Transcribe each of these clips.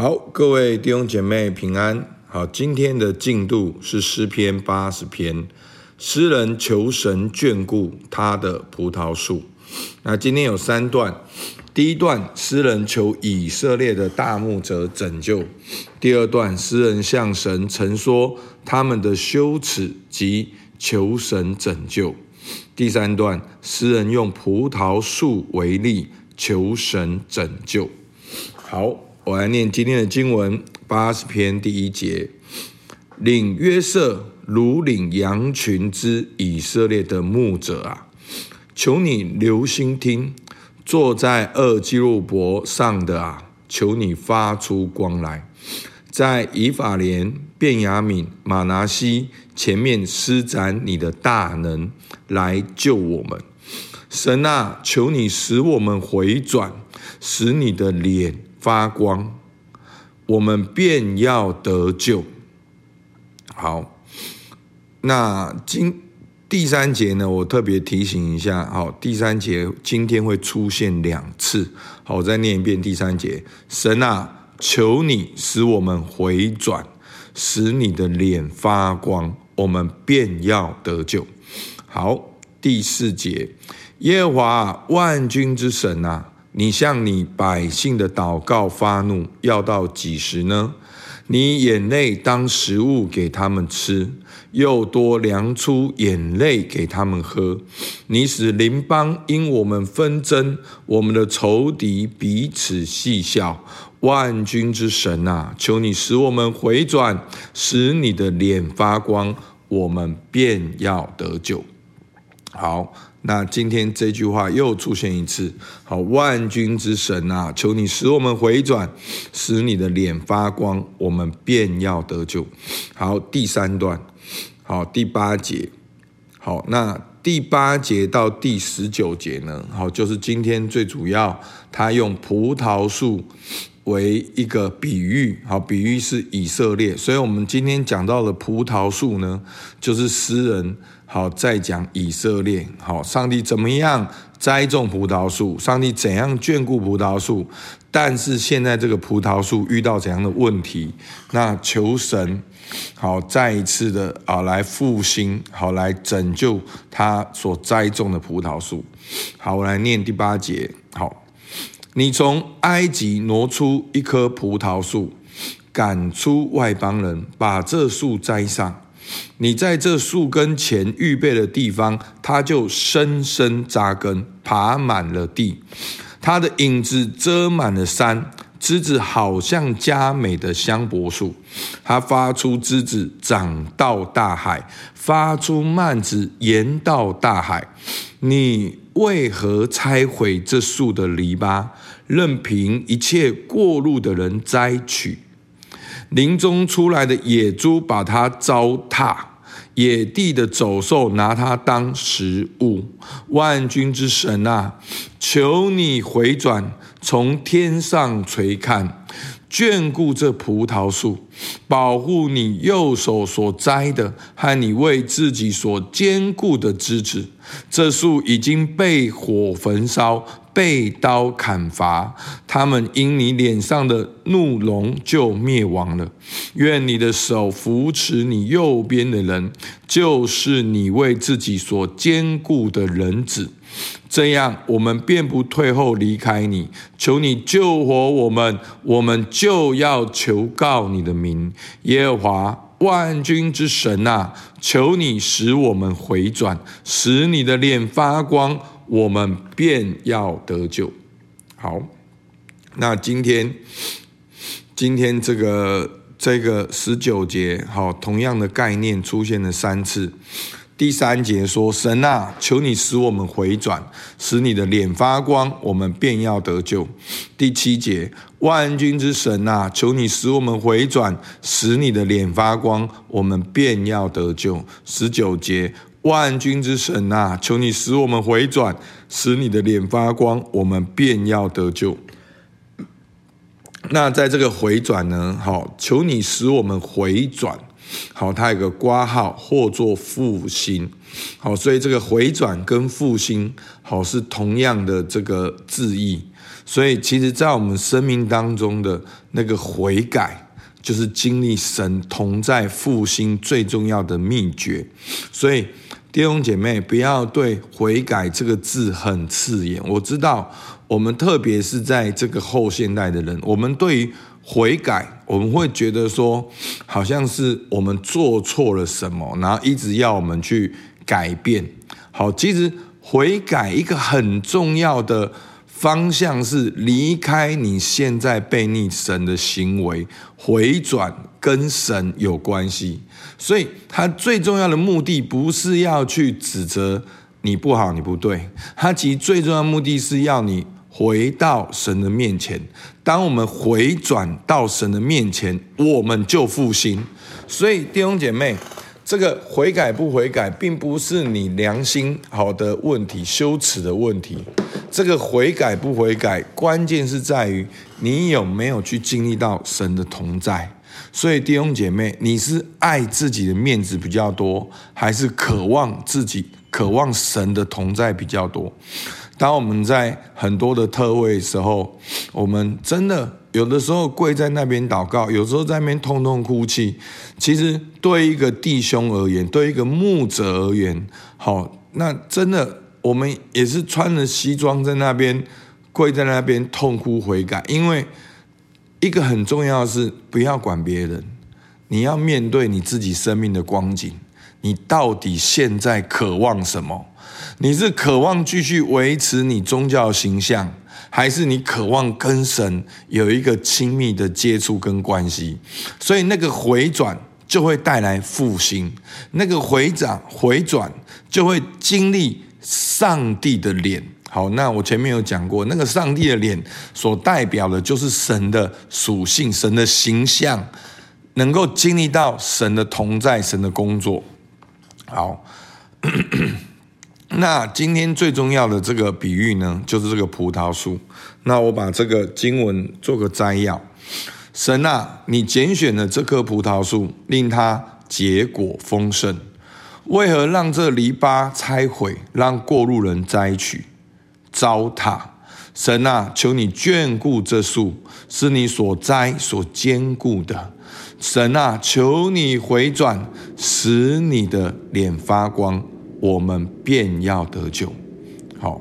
好，各位弟兄姐妹平安。好，今天的进度是诗篇八十篇，诗人求神眷顾他的葡萄树。那今天有三段，第一段诗人求以色列的大牧者拯救；第二段诗人向神陈说他们的羞耻及求神拯救；第三段诗人用葡萄树为例求神拯救。好。我来念今天的经文，八十篇第一节：领约瑟如领羊群之以色列的牧者啊，求你留心听；坐在二基路伯上的啊，求你发出光来，在以法莲、便雅悯、马拿西前面施展你的大能来救我们。神啊，求你使我们回转，使你的脸。发光，我们便要得救。好，那今第三节呢？我特别提醒一下，好，第三节今天会出现两次。好，我再念一遍第三节：神啊，求你使我们回转，使你的脸发光，我们便要得救。好，第四节，耶和华万军之神啊。你向你百姓的祷告发怒，要到几时呢？你眼泪当食物给他们吃，又多量出眼泪给他们喝。你使邻邦因我们纷争，我们的仇敌彼此戏笑。万军之神啊，求你使我们回转，使你的脸发光，我们便要得救。好。那今天这句话又出现一次，好，万军之神啊，求你使我们回转，使你的脸发光，我们便要得救。好，第三段，好，第八节，好，那第八节到第十九节呢？好，就是今天最主要，他用葡萄树为一个比喻，好，比喻是以色列，所以我们今天讲到的葡萄树呢，就是诗人。好，再讲以色列。好，上帝怎么样栽种葡萄树？上帝怎样眷顾葡萄树？但是现在这个葡萄树遇到怎样的问题？那求神，好，再一次的啊，来复兴，好，来拯救他所栽种的葡萄树。好，我来念第八节。好，你从埃及挪出一棵葡萄树，赶出外邦人，把这树栽上。你在这树根前预备的地方，它就深深扎根，爬满了地。它的影子遮满了山，枝子好像佳美的香柏树。它发出枝子，长到大海，发出蔓子，延到大海。你为何拆毁这树的篱笆，任凭一切过路的人摘取？林中出来的野猪把它糟蹋，野地的走兽拿它当食物。万军之神啊，求你回转，从天上垂看，眷顾这葡萄树，保护你右手所栽的和你为自己所坚固的枝子。这树已经被火焚烧。被刀砍伐，他们因你脸上的怒容就灭亡了。愿你的手扶持你右边的人，就是你为自己所坚固的人子。这样，我们便不退后离开你。求你救活我们，我们就要求告你的名，耶和华万军之神啊！求你使我们回转，使你的脸发光。我们便要得救。好，那今天今天这个这个十九节，好，同样的概念出现了三次。第三节说：“神啊，求你使我们回转，使你的脸发光，我们便要得救。”第七节：“万军之神啊，求你使我们回转，使你的脸发光，我们便要得救。”十九节。万军之神啊，求你使我们回转，使你的脸发光，我们便要得救。那在这个回转呢？好，求你使我们回转。好，它有个括号，或做复兴。好，所以这个回转跟复兴，好是同样的这个字义。所以，其实，在我们生命当中的那个悔改，就是经历神同在复兴最重要的秘诀。所以，弟兄姐妹，不要对“悔改”这个字很刺眼。我知道，我们特别是在这个后现代的人，我们对于悔改，我们会觉得说，好像是我们做错了什么，然后一直要我们去改变。好，其实悔改一个很重要的。方向是离开你现在被逆神的行为，回转跟神有关系。所以，他最重要的目的不是要去指责你不好、你不对，他其实最重要的目的是要你回到神的面前。当我们回转到神的面前，我们就复兴。所以，弟兄姐妹。这个悔改不悔改，并不是你良心好的问题、羞耻的问题。这个悔改不悔改，关键是在于你有没有去经历到神的同在。所以弟兄姐妹，你是爱自己的面子比较多，还是渴望自己、渴望神的同在比较多？当我们在很多的特位时候，我们真的。有的时候跪在那边祷告，有时候在那边痛痛哭泣。其实对一个弟兄而言，对一个牧者而言，好，那真的我们也是穿着西装在那边跪在那边痛哭悔改。因为一个很重要的是，不要管别人，你要面对你自己生命的光景。你到底现在渴望什么？你是渴望继续维持你宗教形象？还是你渴望跟神有一个亲密的接触跟关系，所以那个回转就会带来复兴，那个回转回转就会经历上帝的脸。好，那我前面有讲过，那个上帝的脸所代表的就是神的属性、神的形象，能够经历到神的同在、神的工作。好。那今天最重要的这个比喻呢，就是这个葡萄树。那我把这个经文做个摘要：神啊，你拣选了这棵葡萄树，令它结果丰盛，为何让这篱笆拆毁，让过路人摘取，糟蹋？神啊，求你眷顾这树，是你所栽、所坚固的。神啊，求你回转，使你的脸发光。我们便要得救，好，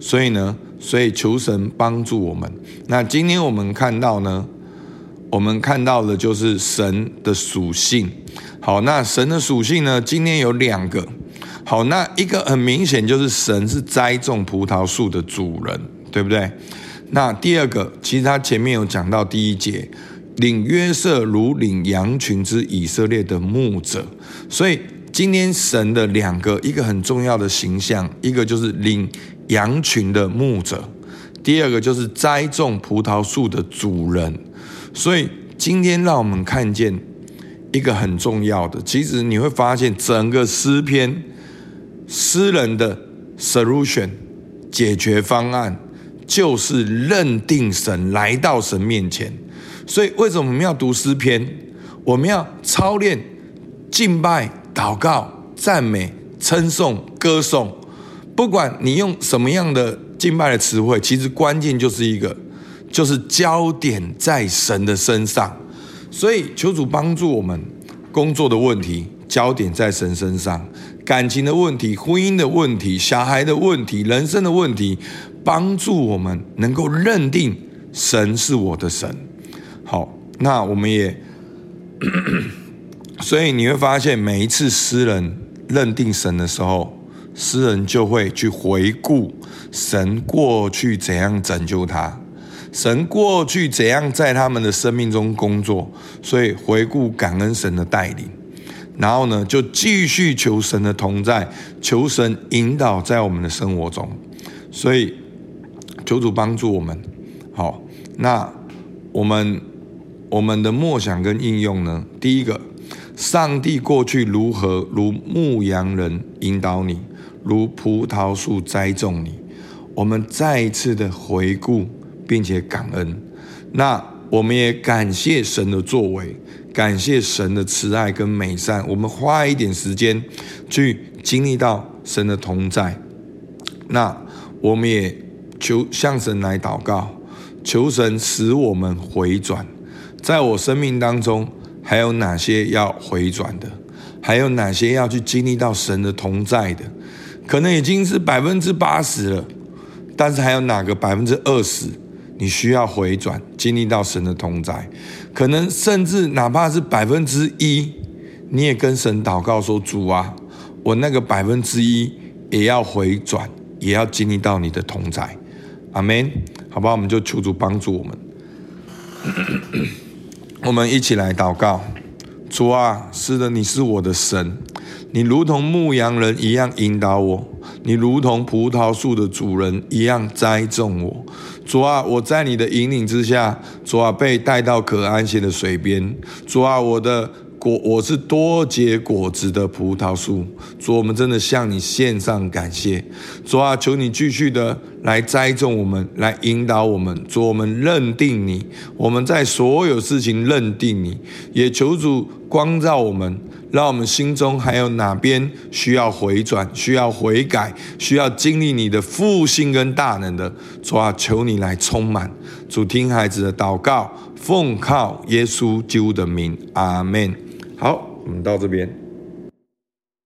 所以呢，所以求神帮助我们。那今天我们看到呢，我们看到的就是神的属性。好，那神的属性呢，今天有两个。好，那一个很明显就是神是栽种葡萄树的主人，对不对？那第二个，其实他前面有讲到第一节，领约瑟如领羊群之以色列的牧者，所以。今天神的两个，一个很重要的形象，一个就是领羊群的牧者，第二个就是栽种葡萄树的主人。所以今天让我们看见一个很重要的，其实你会发现整个诗篇诗人的 solution 解决方案，就是认定神来到神面前。所以为什么我们要读诗篇？我们要操练敬拜。祷告、赞美、称颂、歌颂，不管你用什么样的敬拜的词汇，其实关键就是一个，就是焦点在神的身上。所以求主帮助我们，工作的问题焦点在神身上，感情的问题、婚姻的问题、小孩的问题、人生的问题，帮助我们能够认定神是我的神。好，那我们也。所以你会发现，每一次诗人认定神的时候，诗人就会去回顾神过去怎样拯救他，神过去怎样在他们的生命中工作，所以回顾感恩神的带领，然后呢，就继续求神的同在，求神引导在我们的生活中。所以求主帮助我们。好，那我们我们的默想跟应用呢？第一个。上帝过去如何如牧羊人引导你，如葡萄树栽种你，我们再一次的回顾并且感恩。那我们也感谢神的作为，感谢神的慈爱跟美善。我们花一点时间去经历到神的同在。那我们也求向神来祷告，求神使我们回转。在我生命当中，还有哪些要回转的？还有哪些要去经历到神的同在的？可能已经是百分之八十了，但是还有哪个百分之二十，你需要回转，经历到神的同在？可能甚至哪怕是百分之一，你也跟神祷告说：“主啊，我那个百分之一也要回转，也要经历到你的同在。”阿门。好吧，我们就求主帮助我们。我们一起来祷告。主啊，是的，你是我的神，你如同牧羊人一样引导我，你如同葡萄树的主人一样栽种我。主啊，我在你的引领之下，主啊，被带到可安歇的水边。主啊，我的。果我是多结果子的葡萄树，主，我们真的向你献上感谢。主啊，求你继续的来栽种我们，来引导我们。主，我们认定你，我们在所有事情认定你，也求主光照我们，让我们心中还有哪边需要回转、需要悔改、需要经历你的复兴跟大能的。主啊，求你来充满。主，听孩子的祷告，奉靠耶稣基督的名，阿门。好，我们到这边。